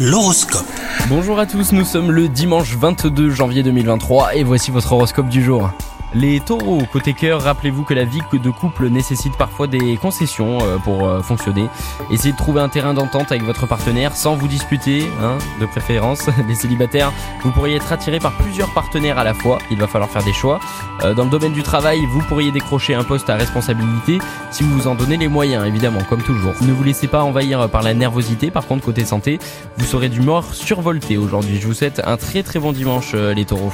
L'horoscope. Bonjour à tous, nous sommes le dimanche 22 janvier 2023 et voici votre horoscope du jour. Les taureaux, côté cœur, rappelez-vous que la vie de couple nécessite parfois des concessions euh, pour euh, fonctionner. Essayez de trouver un terrain d'entente avec votre partenaire sans vous disputer, hein, de préférence. Les célibataires, vous pourriez être attirés par plusieurs partenaires à la fois, il va falloir faire des choix. Euh, Dans le domaine du travail, vous pourriez décrocher un poste à responsabilité si vous vous en donnez les moyens, évidemment, comme toujours. Ne vous laissez pas envahir par la nervosité, par contre, côté santé, vous serez d'humeur survolté aujourd'hui. Je vous souhaite un très très bon dimanche, les taureaux.